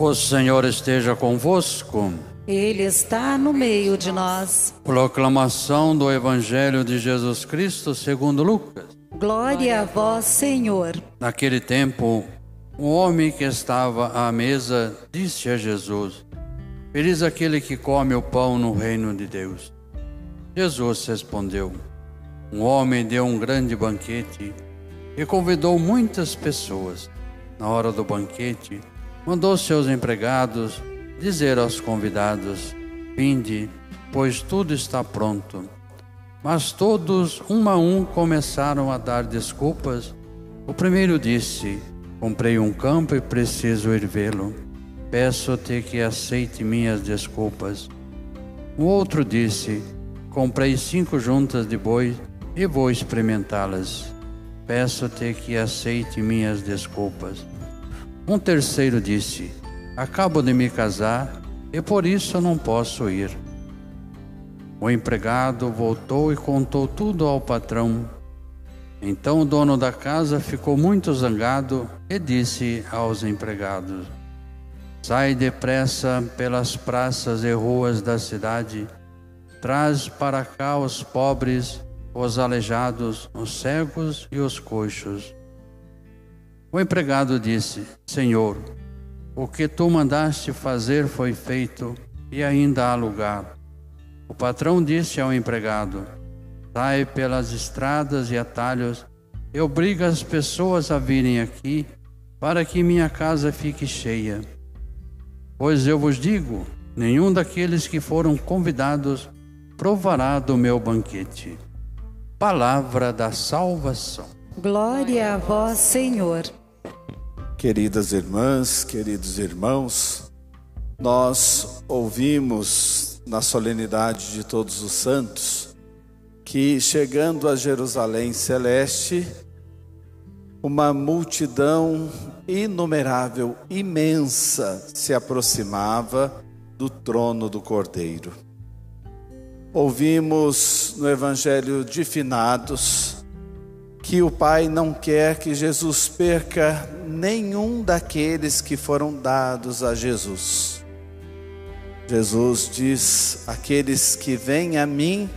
O Senhor esteja convosco. Ele está no meio de nós. Proclamação do Evangelho de Jesus Cristo segundo Lucas. Glória a vós, Senhor. Naquele tempo, um homem que estava à mesa disse a Jesus: Feliz aquele que come o pão no reino de Deus. Jesus respondeu: Um homem deu um grande banquete e convidou muitas pessoas. Na hora do banquete, mandou seus empregados dizer aos convidados: Vinde, pois tudo está pronto. Mas todos, um a um, começaram a dar desculpas. O primeiro disse: Comprei um campo e preciso ir vê-lo. Peço-te que aceite minhas desculpas. O outro disse: Comprei cinco juntas de boi e vou experimentá-las. Peço-te que aceite minhas desculpas. Um terceiro disse: Acabo de me casar e por isso não posso ir. O empregado voltou e contou tudo ao patrão. Então o dono da casa ficou muito zangado e disse aos empregados: Sai depressa pelas praças e ruas da cidade, traz para cá os pobres, os aleijados, os cegos e os coxos. O empregado disse: Senhor, o que tu mandaste fazer foi feito e ainda há lugar. O patrão disse ao empregado: Sai pelas estradas e atalhos e obriga as pessoas a virem aqui para que minha casa fique cheia. Pois eu vos digo: nenhum daqueles que foram convidados provará do meu banquete. Palavra da salvação. Glória a vós, Senhor. Queridas irmãs, queridos irmãos, nós ouvimos na solenidade de Todos os Santos que, chegando a Jerusalém Celeste, uma multidão inumerável, imensa, se aproximava do trono do Cordeiro. Ouvimos no Evangelho de Finados que o Pai não quer que Jesus perca nenhum daqueles que foram dados a Jesus. Jesus diz: Aqueles que vêm a mim,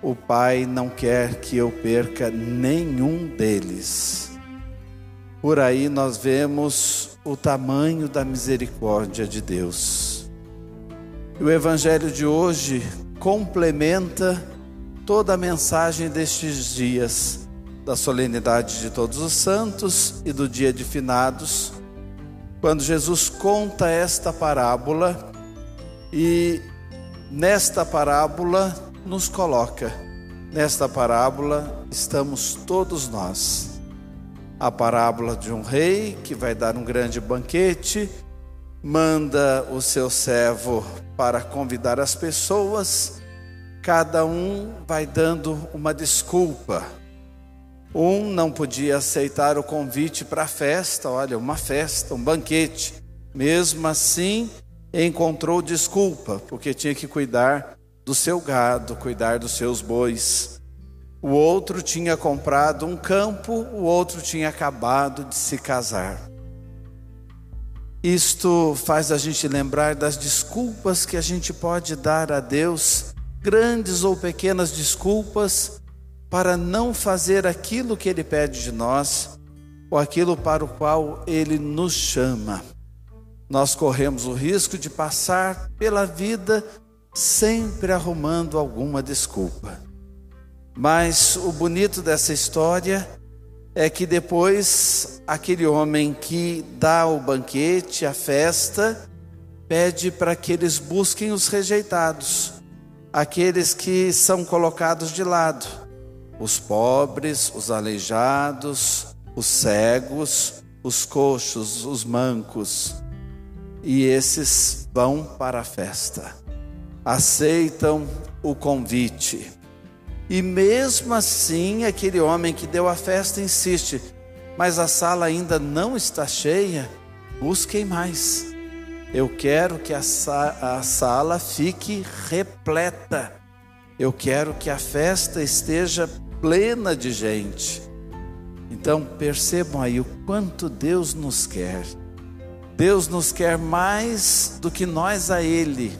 o Pai não quer que eu perca nenhum deles. Por aí nós vemos o tamanho da misericórdia de Deus. O Evangelho de hoje complementa toda a mensagem destes dias da solenidade de Todos os Santos e do dia de Finados, quando Jesus conta esta parábola e nesta parábola nos coloca. Nesta parábola estamos todos nós. A parábola de um rei que vai dar um grande banquete, manda o seu servo para convidar as pessoas, cada um vai dando uma desculpa um não podia aceitar o convite para a festa, olha, uma festa, um banquete. Mesmo assim, encontrou desculpa, porque tinha que cuidar do seu gado, cuidar dos seus bois. O outro tinha comprado um campo, o outro tinha acabado de se casar. Isto faz a gente lembrar das desculpas que a gente pode dar a Deus, grandes ou pequenas desculpas para não fazer aquilo que Ele pede de nós ou aquilo para o qual Ele nos chama. Nós corremos o risco de passar pela vida sempre arrumando alguma desculpa. Mas o bonito dessa história é que depois aquele homem que dá o banquete, a festa, pede para que eles busquem os rejeitados, aqueles que são colocados de lado os pobres, os aleijados, os cegos, os coxos, os mancos. E esses vão para a festa, aceitam o convite. E mesmo assim, aquele homem que deu a festa insiste, mas a sala ainda não está cheia, busquem mais. Eu quero que a, a sala fique repleta. Eu quero que a festa esteja plena de gente. Então percebam aí o quanto Deus nos quer. Deus nos quer mais do que nós a Ele.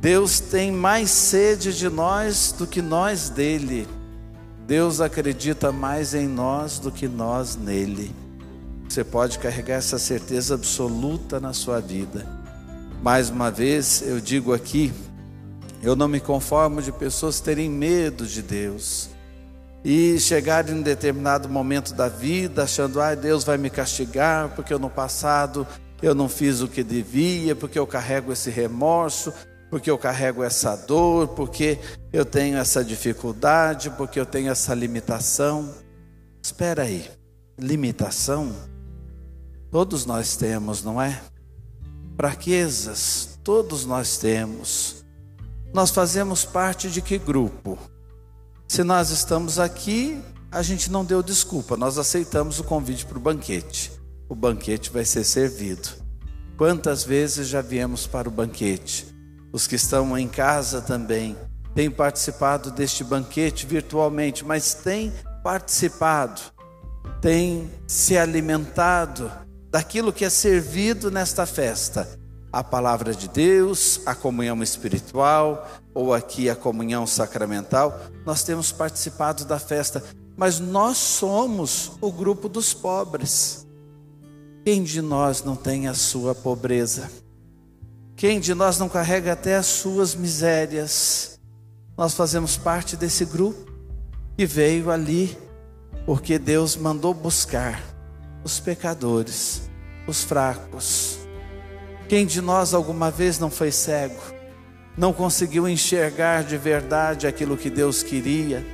Deus tem mais sede de nós do que nós dele. Deus acredita mais em nós do que nós nele. Você pode carregar essa certeza absoluta na sua vida. Mais uma vez, eu digo aqui, eu não me conformo de pessoas terem medo de Deus e chegarem em determinado momento da vida achando, ah, Deus vai me castigar porque no passado eu não fiz o que devia, porque eu carrego esse remorso, porque eu carrego essa dor, porque eu tenho essa dificuldade, porque eu tenho essa limitação. Espera aí, limitação? Todos nós temos, não é? Fraquezas, todos nós temos. Nós fazemos parte de que grupo? Se nós estamos aqui, a gente não deu desculpa, nós aceitamos o convite para o banquete. O banquete vai ser servido. Quantas vezes já viemos para o banquete? Os que estão em casa também têm participado deste banquete virtualmente, mas têm participado, têm se alimentado daquilo que é servido nesta festa a palavra de Deus, a comunhão espiritual, ou aqui a comunhão sacramental, nós temos participado da festa, mas nós somos o grupo dos pobres. Quem de nós não tem a sua pobreza? Quem de nós não carrega até as suas misérias? Nós fazemos parte desse grupo que veio ali porque Deus mandou buscar os pecadores, os fracos, quem de nós alguma vez não foi cego, não conseguiu enxergar de verdade aquilo que Deus queria,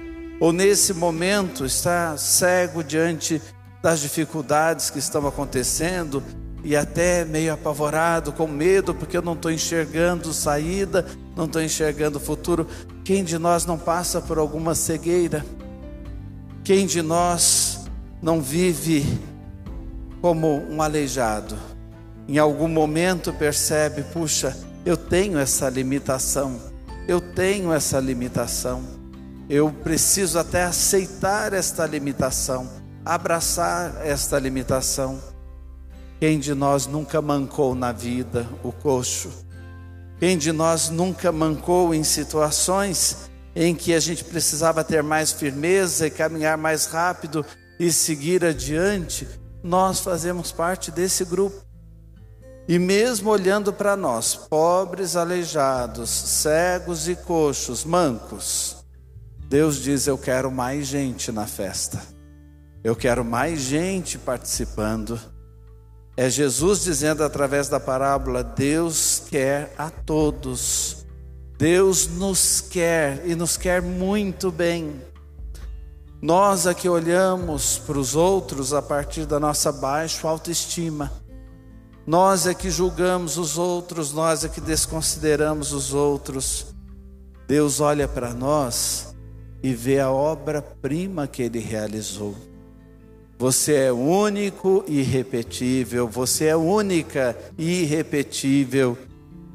ou nesse momento está cego diante das dificuldades que estão acontecendo e até meio apavorado, com medo, porque eu não estou enxergando saída, não estou enxergando futuro. Quem de nós não passa por alguma cegueira? Quem de nós não vive como um aleijado? em algum momento percebe: puxa, eu tenho essa limitação, eu tenho essa limitação, eu preciso até aceitar esta limitação, abraçar esta limitação. Quem de nós nunca mancou na vida o coxo? Quem de nós nunca mancou em situações em que a gente precisava ter mais firmeza e caminhar mais rápido e seguir adiante? Nós fazemos parte desse grupo. E mesmo olhando para nós, pobres, aleijados, cegos e coxos, mancos, Deus diz: Eu quero mais gente na festa, eu quero mais gente participando. É Jesus dizendo através da parábola: Deus quer a todos, Deus nos quer e nos quer muito bem. Nós aqui olhamos para os outros a partir da nossa baixa autoestima nós é que julgamos os outros, nós é que desconsideramos os outros. Deus olha para nós e vê a obra-prima que Ele realizou. Você é único e irrepetível, você é única e irrepetível.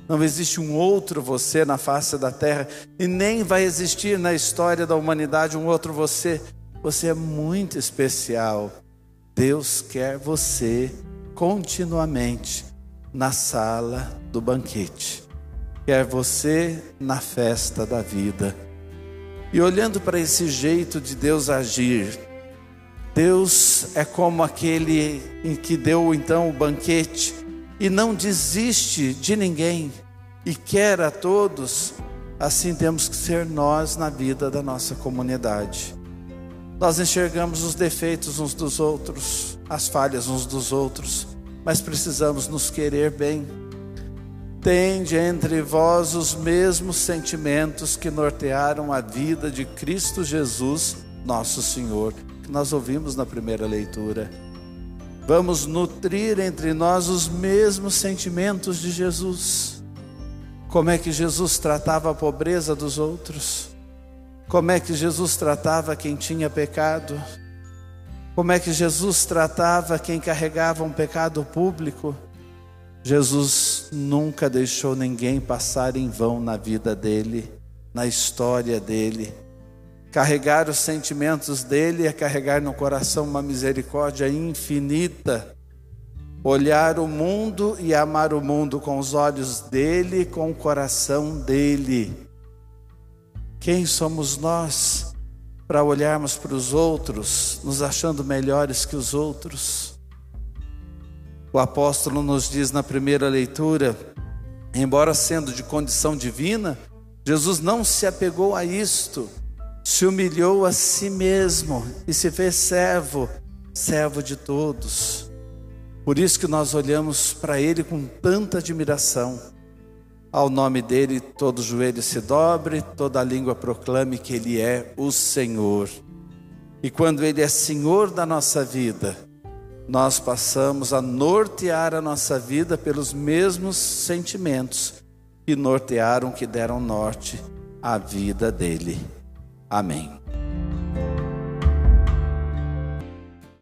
Não existe um outro você na face da terra e nem vai existir na história da humanidade um outro você. Você é muito especial. Deus quer você continuamente na sala do banquete. Quer você na festa da vida. E olhando para esse jeito de Deus agir, Deus é como aquele em que deu então o banquete e não desiste de ninguém e quer a todos, assim temos que ser nós na vida da nossa comunidade. Nós enxergamos os defeitos uns dos outros, as falhas uns dos outros, mas precisamos nos querer bem. Tende entre vós os mesmos sentimentos que nortearam a vida de Cristo Jesus, nosso Senhor, que nós ouvimos na primeira leitura. Vamos nutrir entre nós os mesmos sentimentos de Jesus. Como é que Jesus tratava a pobreza dos outros? Como é que Jesus tratava quem tinha pecado? Como é que Jesus tratava quem carregava um pecado público? Jesus nunca deixou ninguém passar em vão na vida dele, na história dele. Carregar os sentimentos dele é carregar no coração uma misericórdia infinita. olhar o mundo e amar o mundo com os olhos dele, com o coração dele. Quem somos nós para olharmos para os outros, nos achando melhores que os outros? O apóstolo nos diz na primeira leitura, embora sendo de condição divina, Jesus não se apegou a isto, se humilhou a si mesmo e se fez servo, servo de todos. Por isso que nós olhamos para Ele com tanta admiração. Ao nome dele, todo joelho se dobre, toda língua proclame que Ele é o Senhor. E quando Ele é Senhor da nossa vida, nós passamos a nortear a nossa vida pelos mesmos sentimentos que nortearam, que deram norte à vida dele. Amém.